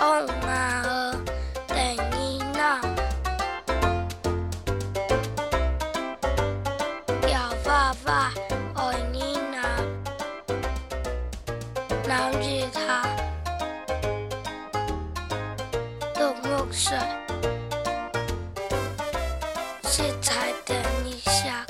妈妈等你呢，要发发爱你呢，拿着它，多用水，食材等一下。